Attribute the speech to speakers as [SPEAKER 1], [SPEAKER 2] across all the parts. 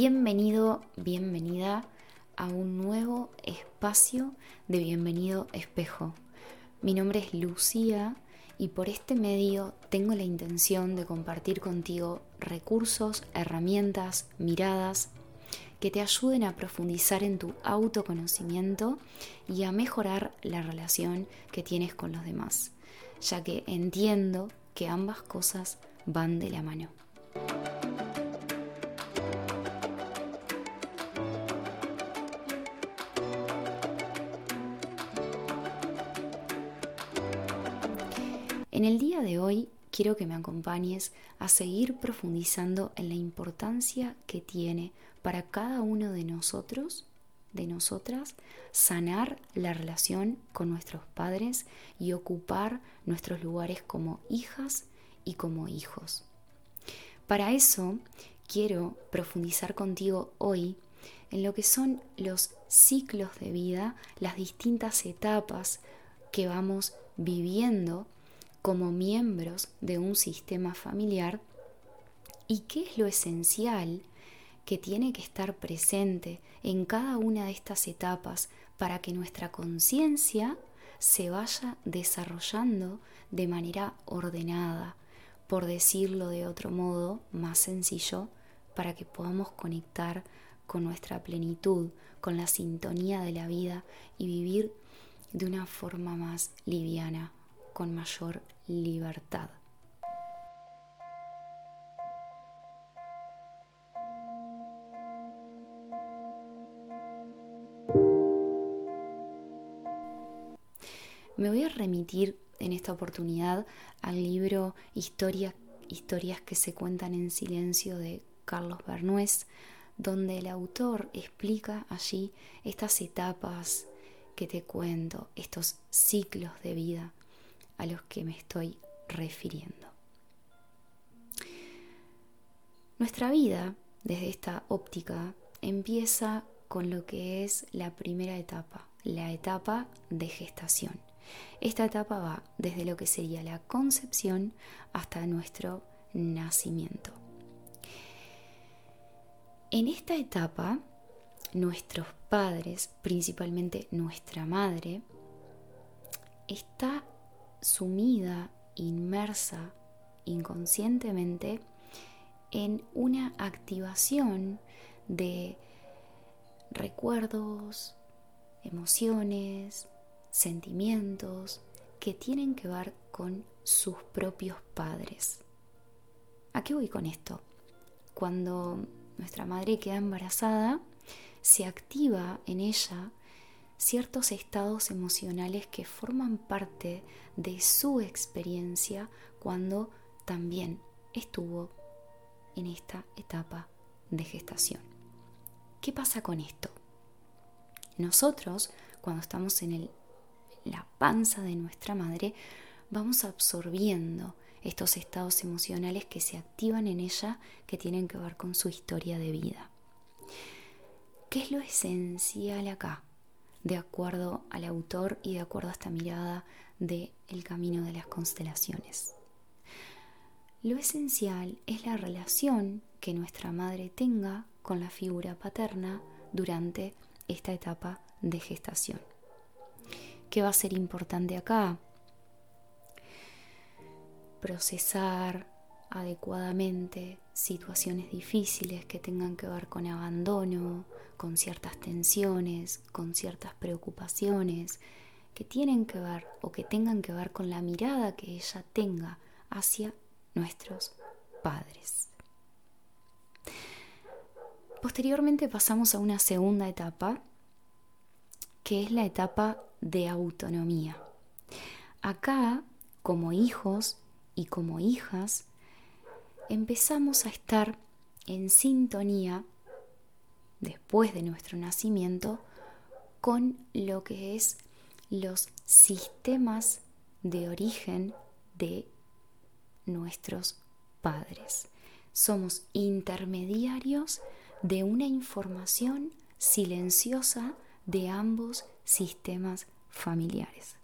[SPEAKER 1] Bienvenido, bienvenida a un nuevo espacio de Bienvenido Espejo. Mi nombre es Lucía y por este medio tengo la intención de compartir contigo recursos, herramientas, miradas que te ayuden a profundizar en tu autoconocimiento y a mejorar la relación que tienes con los demás, ya que entiendo que ambas cosas van de la mano. En el día de hoy quiero que me acompañes a seguir profundizando en la importancia que tiene para cada uno de nosotros, de nosotras, sanar la relación con nuestros padres y ocupar nuestros lugares como hijas y como hijos. Para eso quiero profundizar contigo hoy en lo que son los ciclos de vida, las distintas etapas que vamos viviendo como miembros de un sistema familiar y qué es lo esencial que tiene que estar presente en cada una de estas etapas para que nuestra conciencia se vaya desarrollando de manera ordenada, por decirlo de otro modo más sencillo, para que podamos conectar con nuestra plenitud, con la sintonía de la vida y vivir de una forma más liviana, con mayor libertad. Me voy a remitir en esta oportunidad al libro Historia, Historias que se cuentan en silencio de Carlos Bernués, donde el autor explica allí estas etapas que te cuento, estos ciclos de vida a los que me estoy refiriendo. Nuestra vida, desde esta óptica, empieza con lo que es la primera etapa, la etapa de gestación. Esta etapa va desde lo que sería la concepción hasta nuestro nacimiento. En esta etapa, nuestros padres, principalmente nuestra madre, está sumida, inmersa inconscientemente en una activación de recuerdos, emociones, sentimientos que tienen que ver con sus propios padres. ¿A qué voy con esto? Cuando nuestra madre queda embarazada, se activa en ella ciertos estados emocionales que forman parte de su experiencia cuando también estuvo en esta etapa de gestación. ¿Qué pasa con esto? Nosotros, cuando estamos en el, la panza de nuestra madre, vamos absorbiendo estos estados emocionales que se activan en ella que tienen que ver con su historia de vida. ¿Qué es lo esencial acá? De acuerdo al autor y de acuerdo a esta mirada de el camino de las constelaciones. Lo esencial es la relación que nuestra madre tenga con la figura paterna durante esta etapa de gestación. ¿Qué va a ser importante acá? Procesar adecuadamente situaciones difíciles que tengan que ver con abandono, con ciertas tensiones, con ciertas preocupaciones, que tienen que ver o que tengan que ver con la mirada que ella tenga hacia nuestros padres. Posteriormente pasamos a una segunda etapa, que es la etapa de autonomía. Acá, como hijos y como hijas, empezamos a estar en sintonía después de nuestro nacimiento con lo que es los sistemas de origen de nuestros padres. Somos intermediarios de una información silenciosa de ambos sistemas familiares.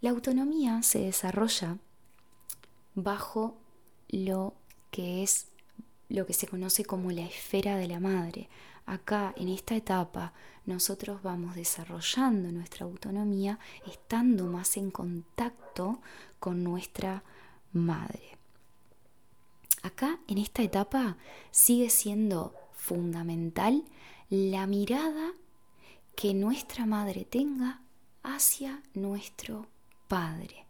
[SPEAKER 1] La autonomía se desarrolla bajo lo que es lo que se conoce como la esfera de la madre. Acá, en esta etapa, nosotros vamos desarrollando nuestra autonomía estando más en contacto con nuestra madre. Acá, en esta etapa, sigue siendo fundamental la mirada que nuestra madre tenga hacia nuestro padre.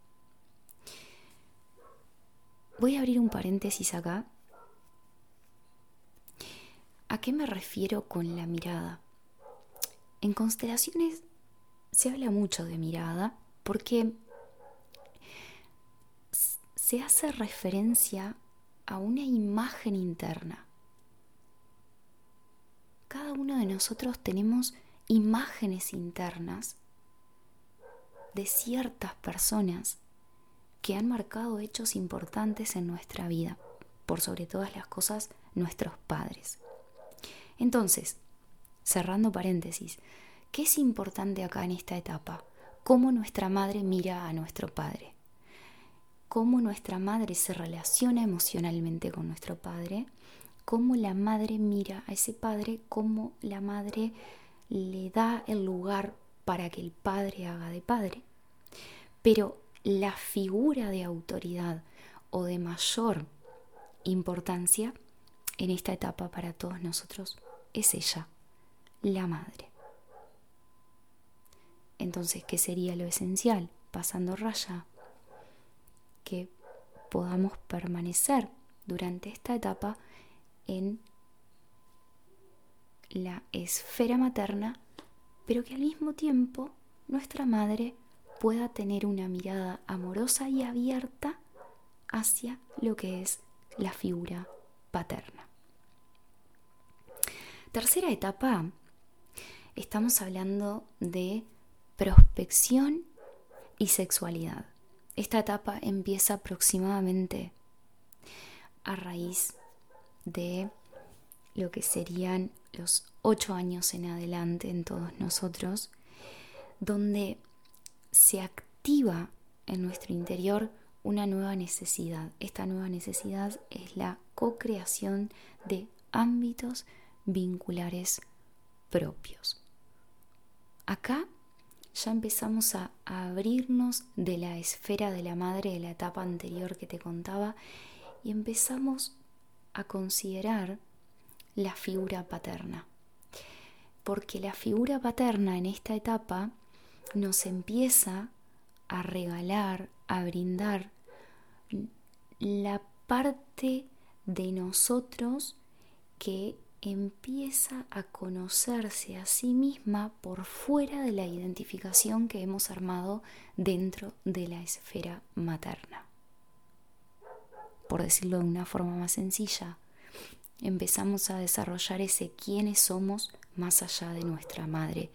[SPEAKER 1] Voy a abrir un paréntesis acá ¿A qué me refiero con la mirada? En constelaciones se habla mucho de mirada porque se hace referencia a una imagen interna. Cada uno de nosotros tenemos imágenes internas de ciertas personas que han marcado hechos importantes en nuestra vida, por sobre todas las cosas nuestros padres. Entonces, cerrando paréntesis, ¿qué es importante acá en esta etapa? Cómo nuestra madre mira a nuestro padre. Cómo nuestra madre se relaciona emocionalmente con nuestro padre. Cómo la madre mira a ese padre. Cómo la madre le da el lugar para que el padre haga de padre. Pero la figura de autoridad o de mayor importancia en esta etapa para todos nosotros es ella, la madre. Entonces, ¿qué sería lo esencial? Pasando raya, que podamos permanecer durante esta etapa en la esfera materna, pero que al mismo tiempo nuestra madre pueda tener una mirada amorosa y abierta hacia lo que es la figura paterna. Tercera etapa, estamos hablando de prospección y sexualidad. Esta etapa empieza aproximadamente a raíz de lo que serían los ocho años en adelante en todos nosotros, donde se activa en nuestro interior una nueva necesidad. Esta nueva necesidad es la co-creación de ámbitos vinculares propios. Acá ya empezamos a, abrirnos de la esfera de la madre de la etapa anterior que te contaba y empezamos a considerar la figura paterna. Porque la figura paterna en esta etapa nos empieza a regalar, a brindar la parte de nosotros que empieza a conocerse a sí misma por fuera de la identificación que hemos armado dentro de la esfera materna. Por decirlo de una forma más sencilla, empezamos a desarrollar ese quiénes somos más allá de nuestra madre.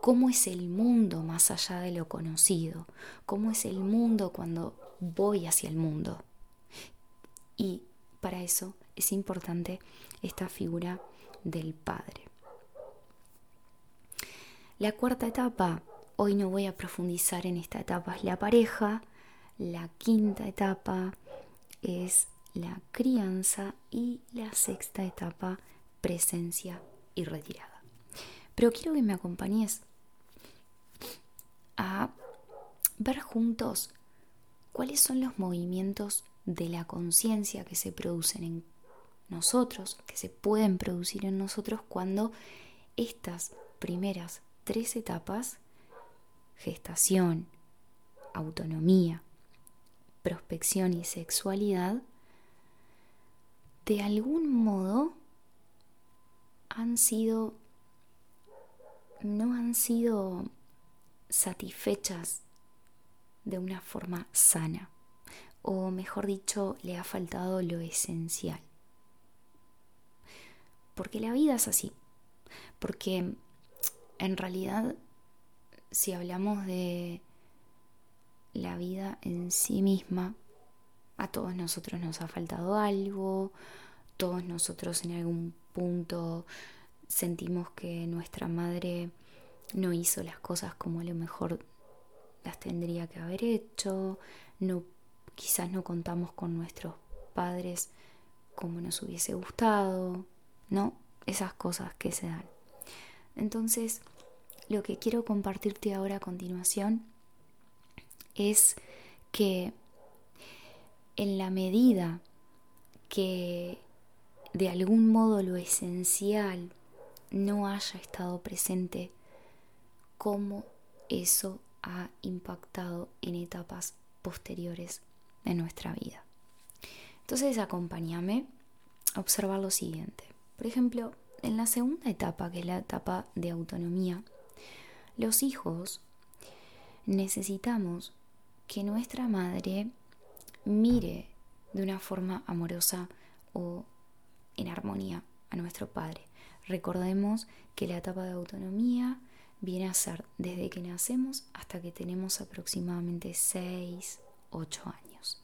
[SPEAKER 1] ¿Cómo es el mundo más allá de lo conocido? ¿Cómo es el mundo cuando voy hacia el mundo? Y para eso es importante esta figura del Padre. La cuarta etapa, hoy no voy a profundizar en esta etapa, es la pareja. La quinta etapa es la crianza y la sexta etapa, presencia y retirada. Pero quiero que me acompañes a ver juntos cuáles son los movimientos de la conciencia que se producen en nosotros, que se pueden producir en nosotros cuando estas primeras tres etapas, gestación, autonomía, prospección y sexualidad, de algún modo han sido, no han sido satisfechas de una forma sana, o mejor dicho, le ha faltado lo esencial porque la vida es así. Porque en realidad, si hablamos de la vida en sí misma, a todos nosotros nos ha faltado algo, todos nosotros en algún punto sentimos que nuestra madre no hizo las cosas como a lo mejor las tendría que haber hecho, quizás no contamos con nuestros padres como nos hubiese gustado, ¿no? Esas cosas que se dan. Entonces, lo que quiero compartirte ahora a continuación es que en la medida que de algún modo lo esencial no haya estado presente, cómo eso ha impactado en etapas posteriores de nuestra vida. Entonces acompáñame a observar lo siguiente. Por ejemplo, en la segunda etapa, que es la etapa de autonomía, los hijos necesitamos que nuestra madre mire de una forma amorosa o en armonía a nuestro padre. Recordemos que la etapa de autonomía viene a ser desde que nacemos hasta que tenemos aproximadamente 6, 8 años.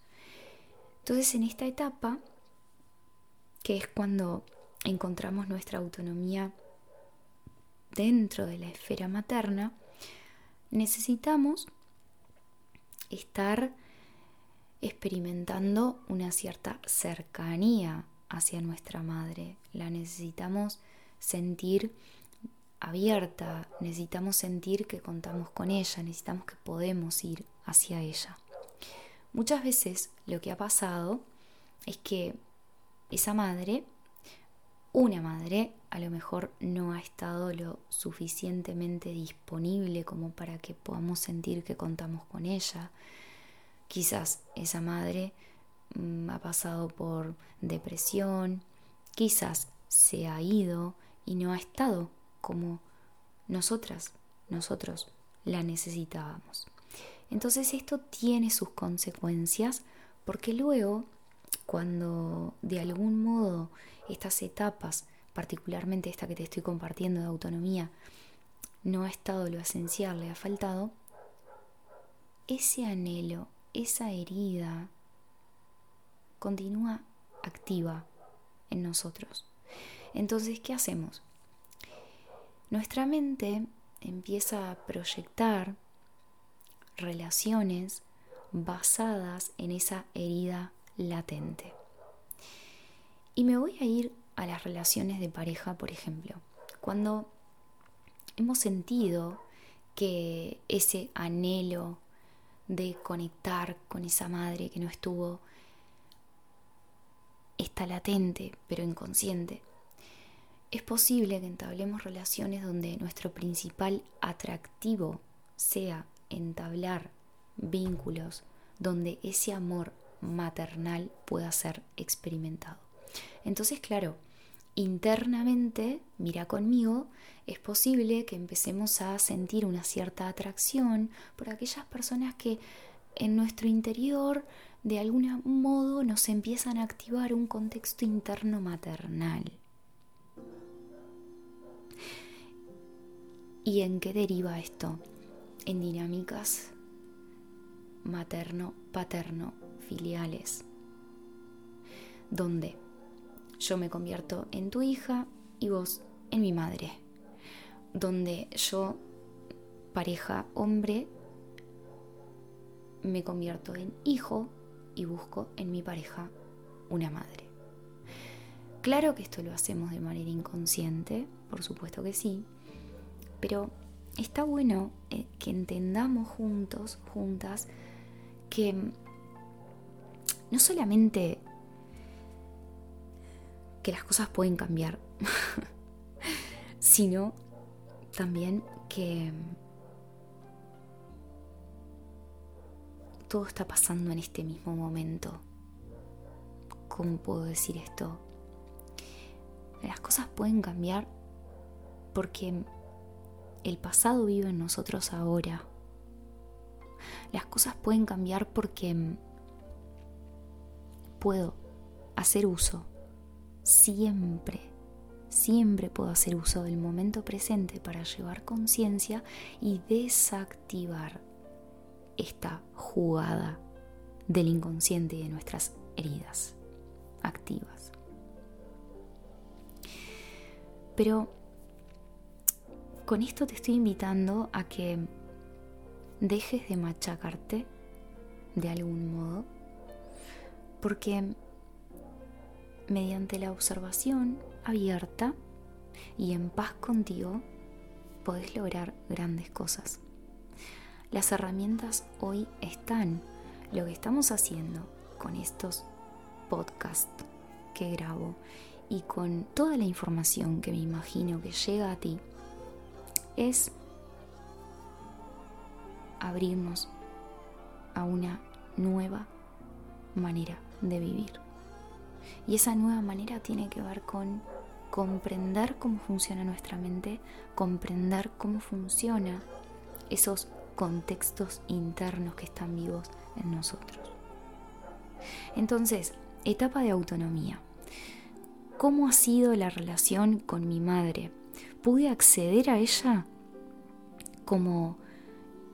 [SPEAKER 1] Entonces en esta etapa, que es cuando encontramos nuestra autonomía dentro de la esfera materna, necesitamos estar experimentando una cierta cercanía hacia nuestra madre. La necesitamos sentir abierta, necesitamos sentir que contamos con ella, necesitamos que podemos ir hacia ella. Muchas veces lo que ha pasado es que esa madre, una madre, a lo mejor no ha estado lo suficientemente disponible como para que podamos sentir que contamos con ella. Quizás esa madre mm, ha pasado por depresión, quizás se ha ido y no ha estado como nosotras, nosotros la necesitábamos. Entonces esto tiene sus consecuencias porque luego, cuando de algún modo estas etapas, particularmente esta que te estoy compartiendo de autonomía, no ha estado lo esencial, le ha faltado, ese anhelo, esa herida, continúa activa en nosotros. Entonces, ¿qué hacemos? Nuestra mente empieza a proyectar relaciones basadas en esa herida latente. Y me voy a ir a las relaciones de pareja, por ejemplo. Cuando hemos sentido que ese anhelo de conectar con esa madre que no estuvo está latente, pero inconsciente. Es posible que entablemos relaciones donde nuestro principal atractivo sea entablar vínculos donde ese amor maternal pueda ser experimentado. Entonces, claro, internamente, mira conmigo, es posible que empecemos a sentir una cierta atracción por aquellas personas que en nuestro interior de algún modo nos empiezan a activar un contexto interno maternal. ¿Y en qué deriva esto? En dinámicas materno-paterno filiales, donde yo me convierto en tu hija y vos en mi madre, donde yo, pareja hombre, me convierto en hijo y busco en mi pareja una madre. Claro que esto lo hacemos de manera inconsciente, por supuesto que sí, pero está bueno eh, que entendamos juntos, juntas, que no solamente que las cosas pueden cambiar, sino también que todo está pasando en este mismo momento. ¿Cómo puedo decir esto? Las cosas pueden cambiar porque el pasado vive en nosotros ahora. Las cosas pueden cambiar porque puedo hacer uso, siempre, siempre puedo hacer uso del momento presente para llevar conciencia y desactivar esta jugada del inconsciente y de nuestras heridas activas. Pero con esto te estoy invitando a que dejes de machacarte de algún modo, porque mediante la observación abierta y en paz contigo, podés lograr grandes cosas. Las herramientas hoy están. Lo que estamos haciendo con estos podcasts que grabo y con toda la información que me imagino que llega a ti es abrirnos a una nueva manera de vivir. Y esa nueva manera tiene que ver con comprender cómo funciona nuestra mente, comprender cómo funciona esos contextos internos que están vivos en nosotros. Entonces, etapa de autonomía. ¿Cómo ha sido la relación con mi madre? ¿Pude acceder a ella como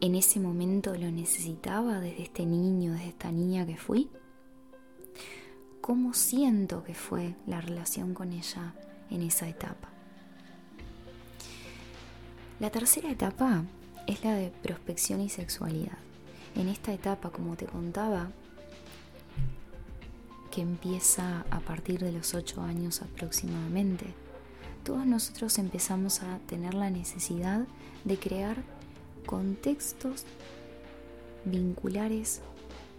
[SPEAKER 1] en ese momento lo necesitaba desde este niño, desde esta niña que fui? ¿Cómo siento que fue la relación con ella en esa etapa? La tercera etapa es la de prospección y sexualidad. En esta etapa, como te contaba, que empieza a partir de los 8 años aproximadamente, todos nosotros empezamos a tener la necesidad de crear contextos vinculares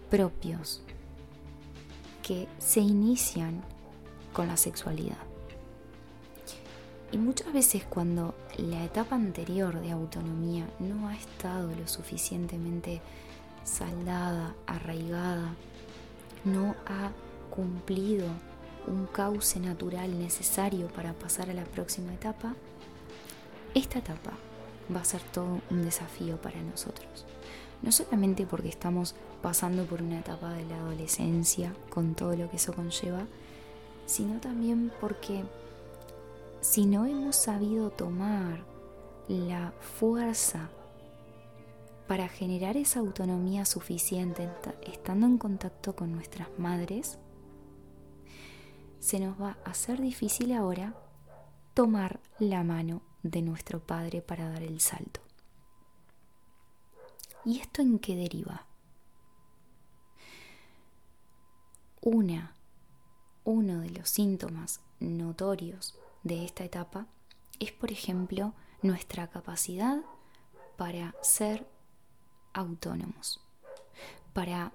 [SPEAKER 1] propios que se inician con la sexualidad. Y muchas veces cuando la etapa anterior de autonomía no ha estado lo suficientemente saldada, arraigada, no ha cumplido un cauce natural necesario para pasar a la próxima etapa, esta etapa va a ser todo un desafío para nosotros. No solamente porque estamos pasando por una etapa de la adolescencia con todo lo que eso conlleva, sino también porque si no hemos sabido tomar la fuerza para generar esa autonomía suficiente estando en contacto con nuestras madres, se nos va a hacer difícil ahora tomar la mano de nuestro Padre para dar el salto. ¿Y esto en qué deriva? Una, uno de los síntomas notorios de esta etapa es, por ejemplo, nuestra capacidad para ser autónomos, para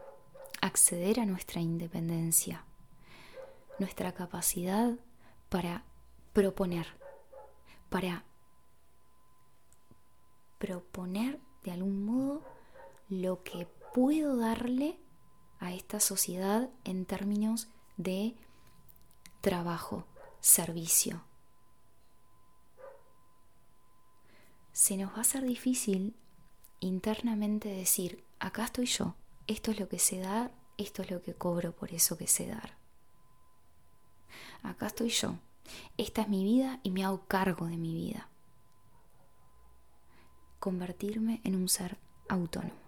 [SPEAKER 1] acceder a nuestra independencia, nuestra capacidad para proponer, para proponer de algún modo lo que puedo darle a esta sociedad en términos de trabajo, servicio. Se nos va a hacer difícil internamente decir, acá estoy yo, esto es lo que sé dar, esto es lo que cobro por eso que sé dar. Acá estoy yo, esta es mi vida y me hago cargo de mi vida convertirme en un ser autónomo.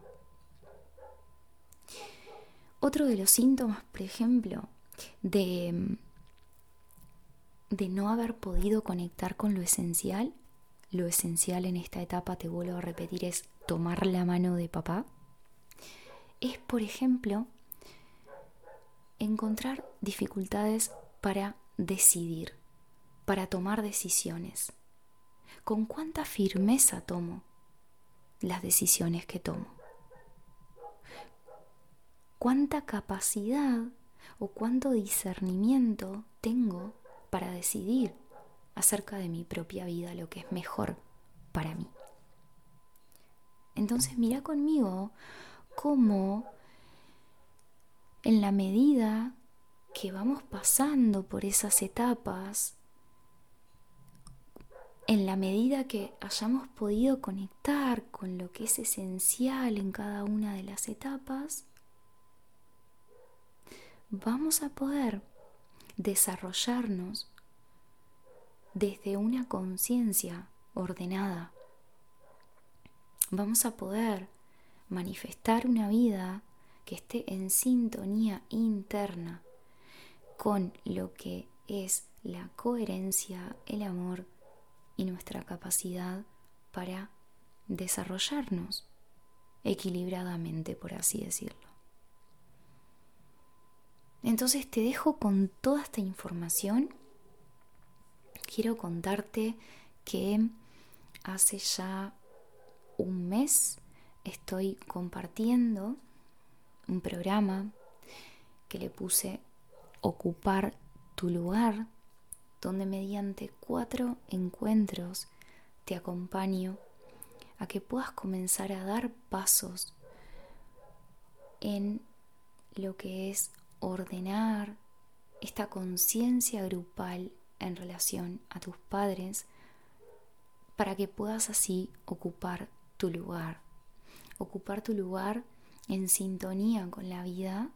[SPEAKER 1] Otro de los síntomas, por ejemplo, de, de no haber podido conectar con lo esencial, lo esencial en esta etapa, te vuelvo a repetir, es tomar la mano de papá, es, por ejemplo, encontrar dificultades para decidir, para tomar decisiones. ¿Con cuánta firmeza tomo las decisiones que tomo. ¿Cuánta capacidad o cuánto discernimiento tengo para decidir acerca de mi propia vida lo que es mejor para mí? Entonces mira conmigo cómo en la medida que vamos pasando por esas etapas en la medida que hayamos podido conectar con lo que es esencial en cada una de las etapas, vamos a poder desarrollarnos desde una conciencia ordenada. Vamos a poder manifestar una vida que esté en sintonía interna con lo que es la coherencia, el amor y nuestra capacidad para desarrollarnos equilibradamente, por así decirlo. Entonces te dejo con toda esta información. Quiero contarte que hace ya un mes estoy compartiendo un programa que le puse ocupar tu lugar, donde mediante cuatro encuentros te acompaño a que puedas comenzar a dar pasos en lo que es ordenar esta conciencia grupal en relación a tus padres para que puedas así ocupar tu lugar, ocupar tu lugar en sintonía con la vida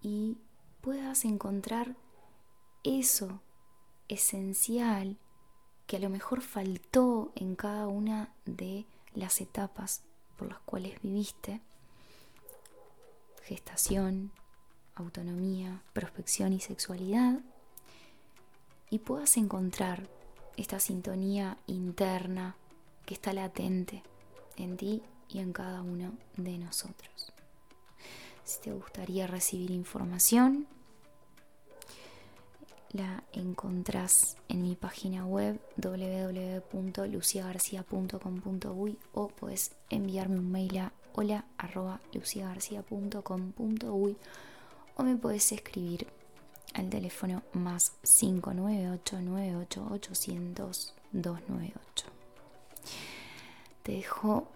[SPEAKER 1] y puedas encontrar eso esencial que a lo mejor faltó en cada una de las etapas por las cuales viviste, gestación, autonomía, prospección y sexualidad, y puedas encontrar esta sintonía interna que está latente en ti y en cada uno de nosotros. Si te gustaría recibir información, la encontrás en mi página web www.luciagarcia.com.uy o puedes enviarme un mail a hola.luciagarcia.com.uy o me puedes escribir al teléfono más 598 988 298. Te dejo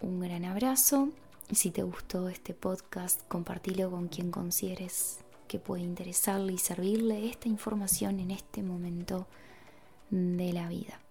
[SPEAKER 1] un gran abrazo y si te gustó este podcast, compartilo con quien consideres que puede interesarle y servirle esta información en este momento de la vida.